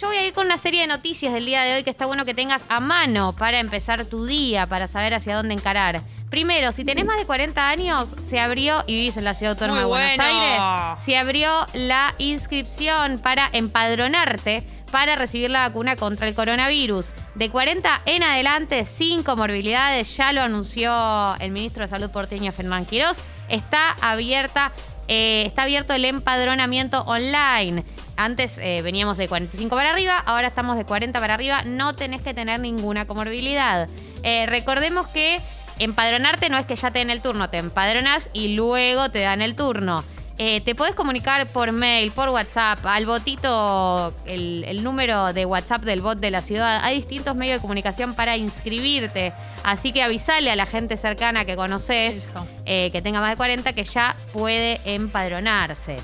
yo voy a ir con una serie de noticias del día de hoy que está bueno que tengas a mano para empezar tu día, para saber hacia dónde encarar. Primero, si tenés más de 40 años, se abrió, y vivís en la ciudad autónoma Muy de Buenos bueno. Aires, se abrió la inscripción para empadronarte para recibir la vacuna contra el coronavirus. De 40 en adelante, sin comorbilidades, ya lo anunció el ministro de Salud porteño Fernán Quirós, está abierta, eh, está abierto el empadronamiento online. Antes eh, veníamos de 45 para arriba, ahora estamos de 40 para arriba, no tenés que tener ninguna comorbilidad. Eh, recordemos que empadronarte no es que ya te den el turno, te empadronas y luego te dan el turno. Eh, te podés comunicar por mail, por WhatsApp, al botito, el, el número de WhatsApp del bot de la ciudad. Hay distintos medios de comunicación para inscribirte. Así que avisale a la gente cercana que conoces, eh, que tenga más de 40, que ya puede empadronarse.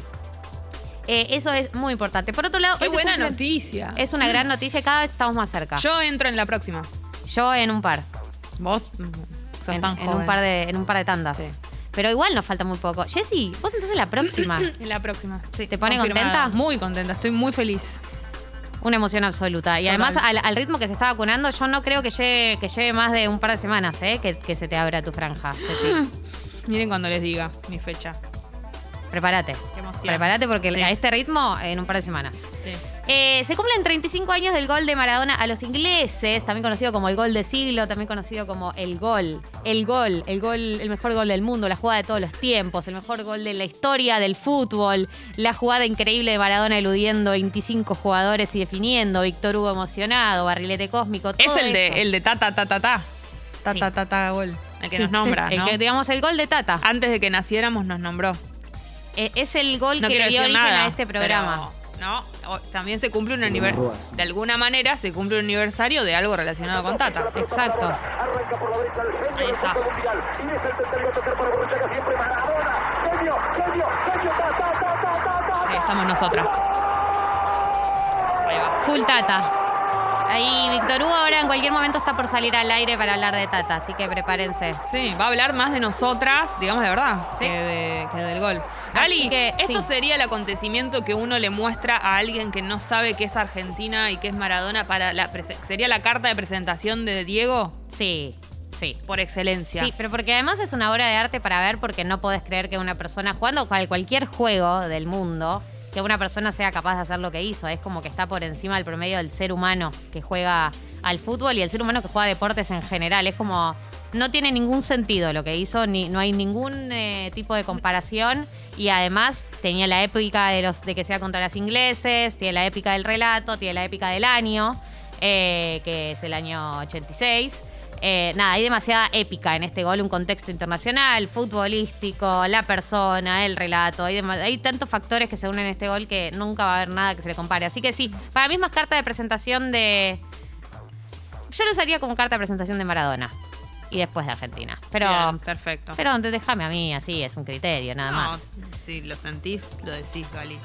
Eh, eso es muy importante. Por otro lado, Qué hoy se buena cumplen- noticia. Es una gran noticia, cada vez estamos más cerca. Yo, Yo entro en la próxima. en un par. Vos mm, sos En, tan en joven. un par de, en un par de tandas. Sí. Pero igual nos falta muy poco. Jessy, vos entras en la próxima. En la próxima. sí, ¿Te pone confirmada. contenta? Muy contenta, estoy muy feliz. Una emoción absoluta. Y Total. además, al, al ritmo que se está vacunando, yo no creo que lleve, que lleve más de un par de semanas, ¿eh? Que, que se te abra tu franja, Jessy. Miren cuando les diga mi fecha. Prepárate. Qué emoción. Prepárate porque Sí. a este ritmo, en un par de semanas. Sí. Eh, se cumplen 35 años del gol de Maradona a los ingleses, también conocido como el gol de siglo, también conocido como el gol. El gol, el gol, el mejor gol del mundo, la jugada de todos los tiempos, el mejor gol de la historia del fútbol, la jugada increíble de Maradona eludiendo 25 jugadores y definiendo, Víctor Hugo emocionado, barrilete cósmico, Es todo el de, el de ta ta ta ta ta. Ta Sí. ta ta ta gol. El que Sí. nos nombra, El que, digamos, el gol de Tata. Antes de que naciéramos nos nombró. Eh, es el gol No que le dio origen nada. a este programa. pero, no, o- también se cumple un aniversario. De alguna manera se cumple un aniversario de algo relacionado con Tata. Exacto. Ahí está. Ahí estamos nosotras. Ahí va. Full Tata. Ahí Víctor Hugo ahora en cualquier momento está por salir al aire para hablar de Tata, así que prepárense. Sí, va a hablar más de nosotras, digamos de verdad, Sí. que, de- que del gol. Así que, esto sí. sería el acontecimiento que uno le muestra a alguien que no sabe qué es Argentina y qué es Maradona para la sería la carta de presentación de Diego Sí, sí. por excelencia. Sí, pero porque además es una obra de arte para ver porque no podés creer que una persona jugando cual- cualquier juego del mundo, que una persona sea capaz de hacer lo que hizo. Es como que está por encima del promedio del ser humano que juega al fútbol y el ser humano que juega deportes en general. Es como, no tiene ningún sentido lo que hizo, ni, no hay ningún eh, tipo de comparación. Y además tenía la épica de, los, de que sea contra las ingleses, tiene la épica del relato, tiene la épica del año, eh, que es el año 86. Eh, nada, hay demasiada épica en este gol, un contexto internacional, futbolístico, la persona, el relato. Hay, tantos factores que se unen en este gol que nunca va a haber nada que se le compare. Así que sí, para mí es más carta de presentación de. Yo lo usaría como carta de presentación de Maradona y después de Argentina. Pero. Bien, perfecto. Pero déjame a mí, así es un criterio, nada No, más. si lo sentís, lo decís, Gali.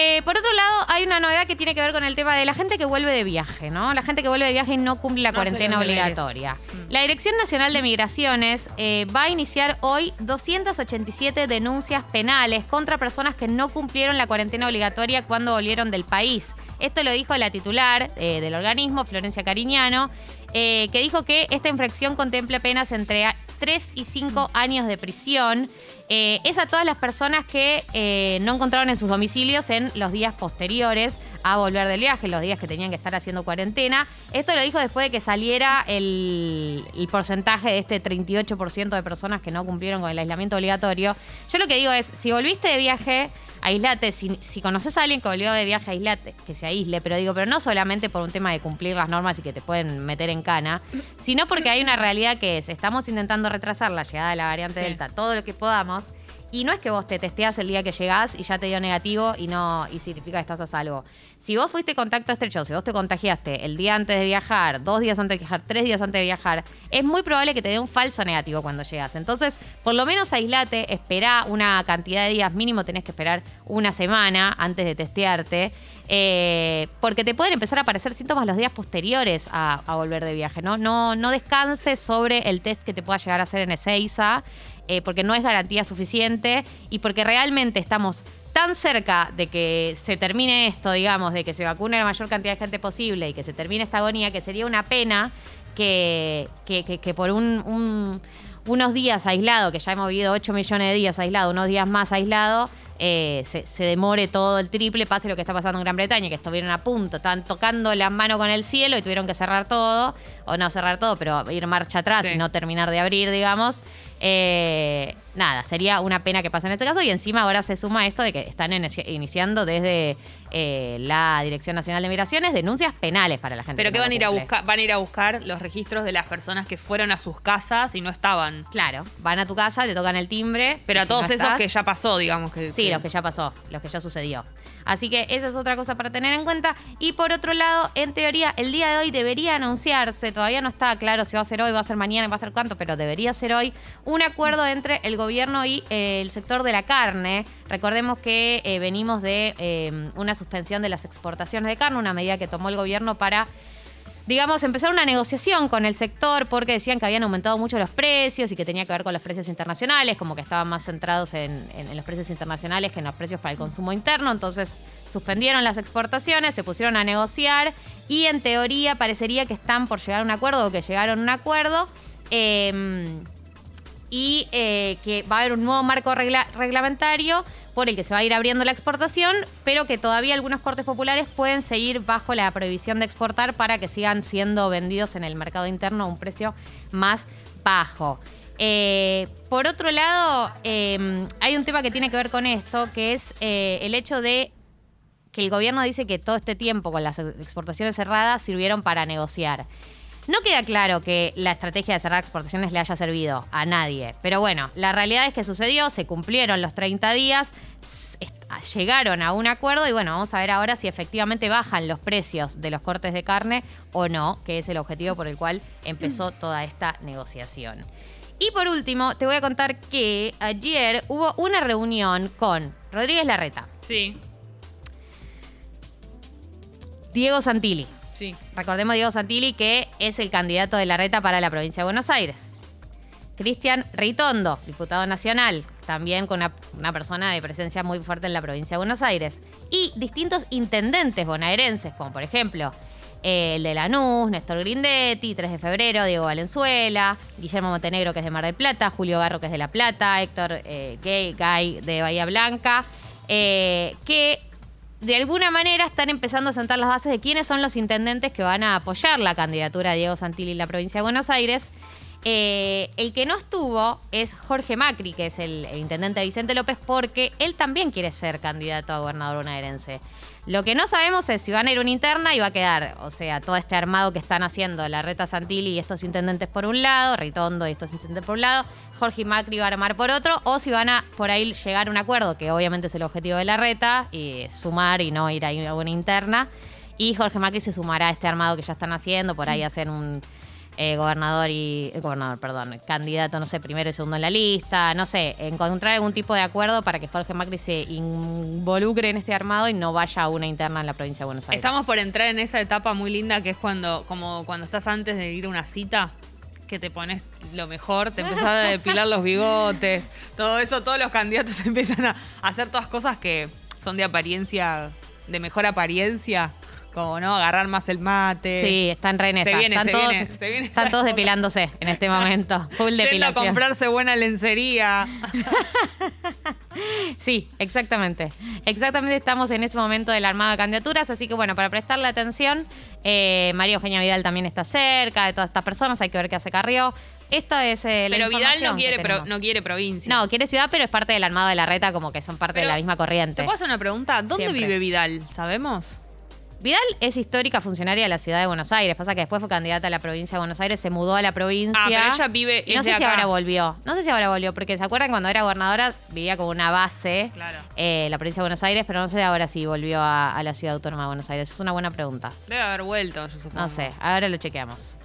Eh, por otro lado, hay una novedad que tiene que ver con el tema de la gente que vuelve de viaje, ¿no? La gente que vuelve de viaje y no cumple la No cuarentena obligatoria. Mm. La Dirección Nacional de Migraciones eh, va a iniciar hoy 287 denuncias penales contra personas que no cumplieron la cuarentena obligatoria cuando volvieron del país. Esto lo dijo la titular eh, del organismo, Florencia Cariñano, que dijo que esta infracción contempla penas entre 3 y 5 años de prisión. Eh, es a todas las personas que eh, no encontraron en sus domicilios en los días posteriores a volver del viaje, los días que tenían que estar haciendo cuarentena. Esto lo dijo después de que saliera el, el porcentaje de este 38% de personas que no cumplieron con el aislamiento obligatorio. Yo lo que digo es, si volviste de viaje, aislate. Si, si conoces a alguien que volvió de viaje, aislate, que se aísle. Pero digo, pero no solamente por un tema de cumplir las normas y que te pueden meter en cana, sino porque hay una realidad que es, estamos intentando retrasar la llegada de la variante Sí. Delta todo lo que podamos. Y no es que vos te testeas el día que llegás y ya te dio negativo y no y significa que estás a salvo. Si vos fuiste contacto estrecho, si vos te contagiaste el día antes de viajar, dos días antes de viajar, tres días antes de viajar, es muy probable que te dé un falso negativo cuando llegas. Entonces, por lo menos aislate, esperá una cantidad de días mínimo, tenés que esperar una semana antes de testearte. eh, porque te pueden empezar a aparecer síntomas los días posteriores a, a volver de viaje, ¿no? No, no descanses sobre el test que te pueda llegar a hacer en Ezeiza, eh, porque no es garantía suficiente y porque realmente estamos tan cerca de que se termine esto, digamos, de que se vacune la mayor cantidad de gente posible y que se termine esta agonía, que sería una pena que, que, que- por un, un- unos días aislado, que ya hemos vivido 8 millones de días aislado, unos días más aislado, eh, se, se demore todo el triple, pase lo que está pasando en Gran Bretaña, que estuvieron a punto, estaban tocando las manos con el cielo y tuvieron que cerrar todo, o no cerrar todo, pero ir marcha atrás Sí. y no terminar de abrir, digamos. Eh, nada, sería una pena que pase en este caso y encima ahora se suma esto de que están inici- iniciando desde eh, la Dirección Nacional de Migraciones denuncias penales para la gente. Pero que que van a ir a buscar, van a ir a buscar los registros de las personas que fueron a sus casas y no estaban. Claro, van a tu casa, te tocan el timbre. Pero a si todos no esos estás- que ya pasó, digamos que. Sí, los que ya pasó, los que ya sucedió. Así que esa es otra cosa para tener en cuenta. Y por otro lado, en teoría, el día de hoy debería anunciarse, todavía no está claro si va a ser hoy, va a ser mañana, va a ser cuánto, pero debería ser hoy, un acuerdo entre el gobierno y eh, el sector de la carne. Recordemos que eh, venimos de eh, una suspensión de las exportaciones de carne, una medida que tomó el gobierno para digamos, empezar una negociación con el sector porque decían que habían aumentado mucho los precios y que tenía que ver con los precios internacionales, como que estaban más centrados en, los precios internacionales que en los precios para el consumo interno. Entonces suspendieron las exportaciones, se pusieron a negociar y en teoría parecería que están por llegar a un acuerdo o que llegaron a un acuerdo. eh, y eh, que va a haber un nuevo marco regla- reglamentario por el que se va a ir abriendo la exportación, pero que todavía algunos cortes populares pueden seguir bajo la prohibición de exportar para que sigan siendo vendidos en el mercado interno a un precio más bajo. Eh, por otro lado, eh, hay un tema que tiene que ver con esto, que es el hecho de que el gobierno dice que todo este tiempo con las exportaciones cerradas sirvieron para negociar. No queda claro que la estrategia de cerrar exportaciones le haya servido a nadie, pero bueno, la realidad es que sucedió, se cumplieron los 30 días, llegaron a un acuerdo y bueno, vamos a ver ahora si efectivamente bajan los precios de los cortes de carne o no, que es el objetivo por el cual empezó toda esta negociación. Y por último, te voy a contar que ayer hubo una reunión con Rodríguez Larreta, Sí, Diego Santilli, Recordemos Diego Santilli, que es el candidato de la reta para la provincia de Buenos Aires. Cristian Ritondo, diputado nacional, también con una, persona de presencia muy fuerte en la provincia de Buenos Aires. Y distintos intendentes bonaerenses, como por ejemplo eh, el de Lanús, Néstor Grindetti, 3 de febrero, Diego Valenzuela, Guillermo Montenegro, que es de Mar del Plata, Julio Garro, que es de La Plata, Héctor eh, Gay, Gay de Bahía Blanca, eh, que de alguna manera están empezando a sentar las bases de quiénes son los intendentes que van a apoyar la candidatura de Diego Santilli en la provincia de Buenos Aires. Eh, el que no estuvo es Jorge Macri, que es el, el intendente de Vicente López, porque él también quiere ser candidato a gobernador bonaerense. Lo que no sabemos es si van a ir una interna y va a quedar, o sea, todo este armado que están haciendo la Reta Santilli y estos intendentes por un lado, Ritondo y estos intendentes por un lado, Jorge Macri va a armar por otro, o si van a por ahí llegar a un acuerdo, que obviamente es el objetivo de la Reta, y sumar y no ir a una interna. Y Jorge Macri se sumará a este armado que ya están haciendo, por ahí hacen un eh, gobernador y. eh, gobernador, perdón, candidato, no sé, primero y segundo en la lista, no sé, encontrar algún tipo de acuerdo para que Jorge Macri se involucre en este armado y no vaya a una interna en la provincia de Buenos Aires. Estamos por entrar en esa etapa muy linda que es cuando, como cuando estás antes de ir a una cita, que te pones lo mejor, te empezás a depilar los bigotes, todo eso, todos los candidatos empiezan a hacer todas cosas que son de apariencia, de mejor apariencia, como no, agarrar más el mate. Sí, están re en Se esa. viene, están se todos, viene, se viene están esa todos depilándose en este momento. Full Yendo a depilación. comprarse buena lencería. Sí, exactamente. Exactamente estamos en ese momento de la armada de candidaturas, así que bueno, para prestarle atención, eh, María Eugenia Vidal también está cerca de todas estas personas, hay que ver qué hace Carrió. Esto es eh, la Pero Vidal no quiere, pro- no quiere provincia. No, quiere ciudad, pero es parte del armado de la reta, como que son parte Pero, de la misma corriente. ¿Te puedo hacer una pregunta? ¿Dónde Siempre. vive Vidal? ¿Sabemos? Vidal es histórica funcionaria de la ciudad de Buenos Aires. Pasa que después fue candidata a la provincia de Buenos Aires, se mudó a la provincia. Ah, pero ella vive- Y no sé si ahora volvió. No sé si ahora volvió, porque se acuerdan cuando era gobernadora, vivía como una base Claro. eh, la provincia de Buenos Aires, pero no sé ahora si volvió a, a la ciudad autónoma de Buenos Aires. Es una buena pregunta. Debe haber vuelto, yo supongo. No sé, ahora lo chequeamos.